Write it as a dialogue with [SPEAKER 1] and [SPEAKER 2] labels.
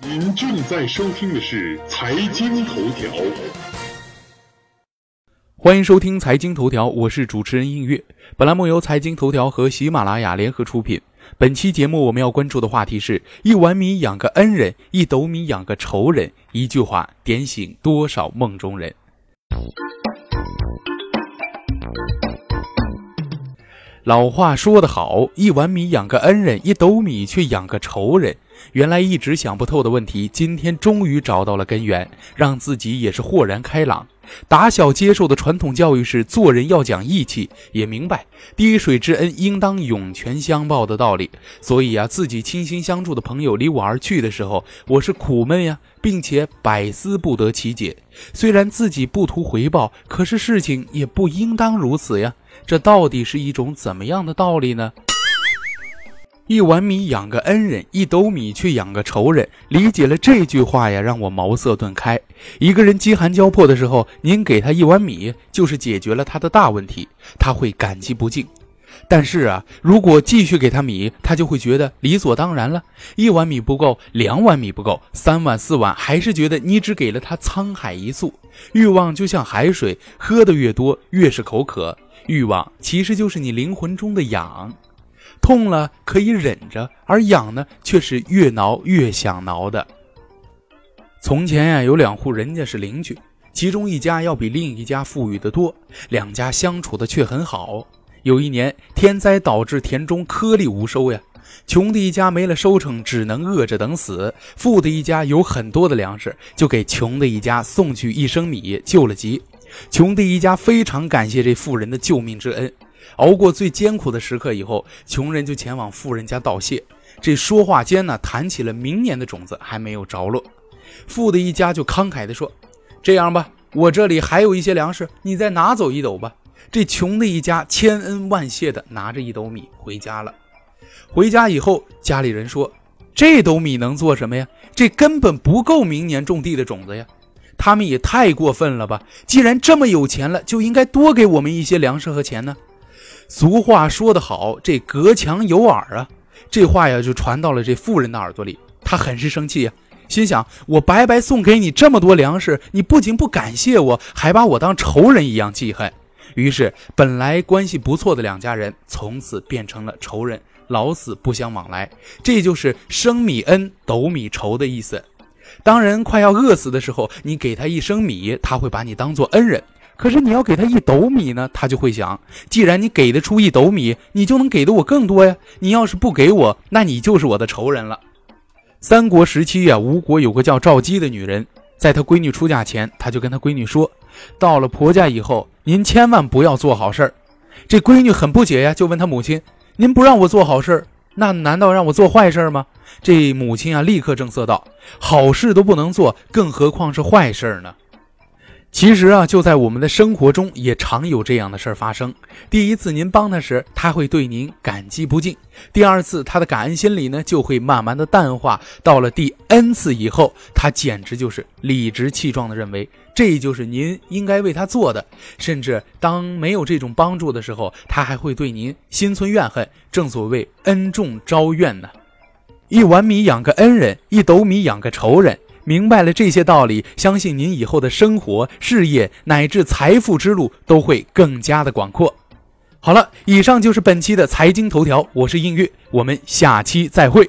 [SPEAKER 1] 您正在收听的是财经头条。
[SPEAKER 2] 欢迎收听财经头条，我是主持人映月。本栏目由财经头条和喜马拉雅联合出品。本期节目我们要关注的话题是一碗米养个恩人，一斗米养个仇人。一句话点醒多少梦中人。老话说得好，一碗米养个恩人，一斗米却养个仇人。原来一直想不透的问题，今天终于找到了根源，让自己也是豁然开朗。打小接受的传统教育是做人要讲义气，也明白滴水之恩应当涌泉相报的道理。所以啊，自己倾心相助的朋友离我而去的时候，我是苦闷呀，并且百思不得其解。虽然自己不图回报，可是事情也不应当如此呀。这到底是一种怎么样的道理呢？一碗米养个恩人，一斗米却养个仇人。理解了这句话呀，让我茅塞顿开。一个人饥寒交迫的时候，您给他一碗米，就是解决了他的大问题，他会感激不尽。但是啊，如果继续给他米，他就会觉得理所当然了。一碗米不够，两碗米不够，三碗四碗，还是觉得你只给了他沧海一粟。欲望就像海水，喝的越多，越是口渴。欲望其实就是你灵魂中的痒。痛了可以忍着，而痒呢，却是越挠越想挠的。从前呀，有两户人家是邻居，其中一家要比另一家富裕得多，两家相处的却很好。有一年天灾导致田中颗粒无收呀，穷的一家没了收成，只能饿着等死；富的一家有很多的粮食，就给穷的一家送去一升米，救了急。穷的一家非常感谢这富人的救命之恩。熬过最艰苦的时刻以后，穷人就前往富人家道谢。这说话间呢，谈起了明年的种子还没有着落。富的一家就慷慨地说：“这样吧，我这里还有一些粮食，你再拿走一斗吧。”这穷的一家千恩万谢地拿着一斗米回家了。回家以后，家里人说：“这斗米能做什么呀？这根本不够明年种地的种子呀！他们也太过分了吧！既然这么有钱了，就应该多给我们一些粮食和钱呢。”俗话说得好，这隔墙有耳啊！这话呀就传到了这富人的耳朵里，他很是生气呀，心想：我白白送给你这么多粮食，你不仅不感谢我，还把我当仇人一样记恨。于是，本来关系不错的两家人，从此变成了仇人，老死不相往来。这就是升米恩，斗米仇的意思。当人快要饿死的时候，你给他一升米，他会把你当做恩人。可是你要给他一斗米呢，他就会想：既然你给得出一斗米，你就能给的我更多呀。你要是不给我，那你就是我的仇人了。三国时期呀，吴国有个叫赵姬的女人，在她闺女出嫁前，她就跟她闺女说：到了婆家以后，您千万不要做好事儿。这闺女很不解呀，就问她母亲：您不让我做好事儿，那难道让我做坏事吗？这母亲啊，立刻正色道：好事都不能做，更何况是坏事呢？其实啊，就在我们的生活中，也常有这样的事儿发生。第一次您帮他时，他会对您感激不尽；第二次，他的感恩心理呢，就会慢慢的淡化。到了第 N 次以后，他简直就是理直气壮的认为，这就是您应该为他做的。甚至当没有这种帮助的时候，他还会对您心存怨恨。正所谓恩重招怨呢，一碗米养个恩人，一斗米养个仇人。明白了这些道理，相信您以后的生活、事业乃至财富之路都会更加的广阔。好了，以上就是本期的财经头条，我是映月，我们下期再会。